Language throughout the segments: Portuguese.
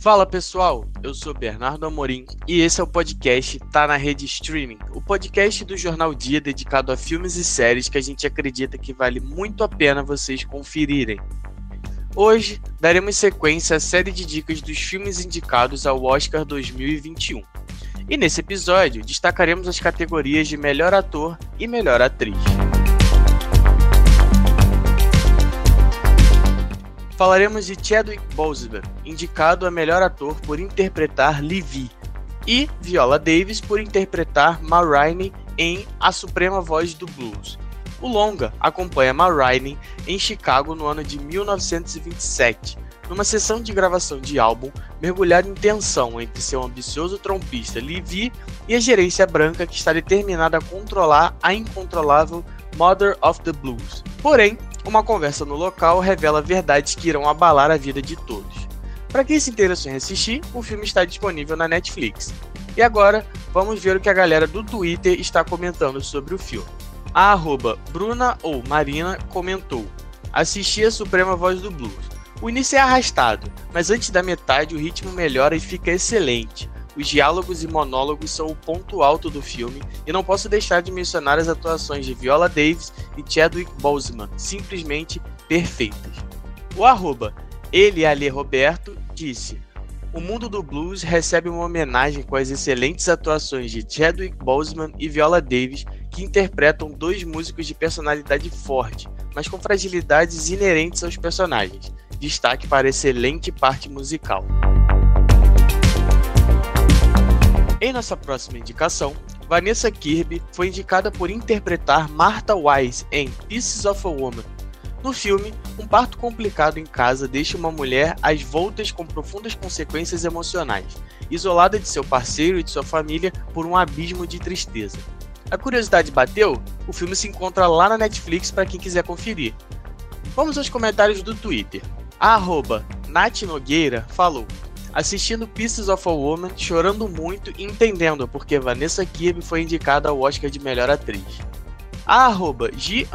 Fala pessoal, eu sou Bernardo Amorim e esse é o podcast Tá na Rede Streaming, o podcast do Jornal Dia dedicado a filmes e séries que a gente acredita que vale muito a pena vocês conferirem. Hoje daremos sequência à série de dicas dos filmes indicados ao Oscar 2021. E nesse episódio destacaremos as categorias de melhor ator e melhor atriz. Falaremos de Chadwick Boseman, indicado a melhor ator por interpretar Livy, e Viola Davis por interpretar Ma Rainey em A Suprema Voz do Blues. O longa acompanha Ma Rainey em Chicago no ano de 1927, numa sessão de gravação de álbum mergulhada em tensão entre seu ambicioso trompista Livy e a gerência branca que está determinada a controlar a incontrolável Mother of the Blues. Porém, uma conversa no local revela verdades que irão abalar a vida de todos. Para quem se interessou em assistir, o filme está disponível na Netflix. E agora, vamos ver o que a galera do Twitter está comentando sobre o filme. A arroba Bruna ou Marina comentou: Assisti a Suprema Voz do Blues. O início é arrastado, mas antes da metade o ritmo melhora e fica excelente. Os diálogos e monólogos são o ponto alto do filme e não posso deixar de mencionar as atuações de Viola Davis e Chadwick Boseman, simplesmente perfeitas. O arroba ele Roberto disse: O mundo do blues recebe uma homenagem com as excelentes atuações de Chadwick Boseman e Viola Davis, que interpretam dois músicos de personalidade forte, mas com fragilidades inerentes aos personagens. Destaque para a excelente parte musical. Em nossa próxima indicação, Vanessa Kirby foi indicada por interpretar Martha Wise em Pieces of a Woman. No filme, um parto complicado em casa deixa uma mulher às voltas com profundas consequências emocionais, isolada de seu parceiro e de sua família por um abismo de tristeza. A curiosidade bateu? O filme se encontra lá na Netflix para quem quiser conferir. Vamos aos comentários do Twitter. A arroba Nath Nogueira falou: assistindo Pieces of a Woman, chorando muito e entendendo porque Vanessa Kirby foi indicada ao Oscar de melhor atriz. A arroba G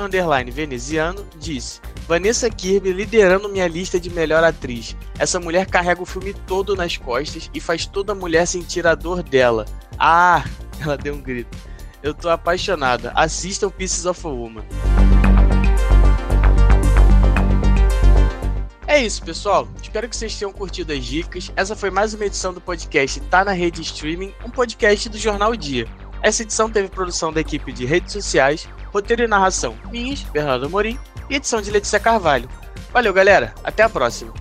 Veneziano disse: Vanessa Kirby liderando minha lista de melhor atriz. Essa mulher carrega o filme todo nas costas e faz toda mulher sentir a dor dela. Ah! Ela deu um grito. Eu tô apaixonada. Assistam Pieces of a Woman. É isso, pessoal. Espero que vocês tenham curtido as dicas. Essa foi mais uma edição do podcast Tá na Rede Streaming, um podcast do Jornal Dia. Essa edição teve produção da equipe de redes sociais, roteiro e narração minhas, Bernardo Morim, e edição de Letícia Carvalho. Valeu, galera. Até a próxima.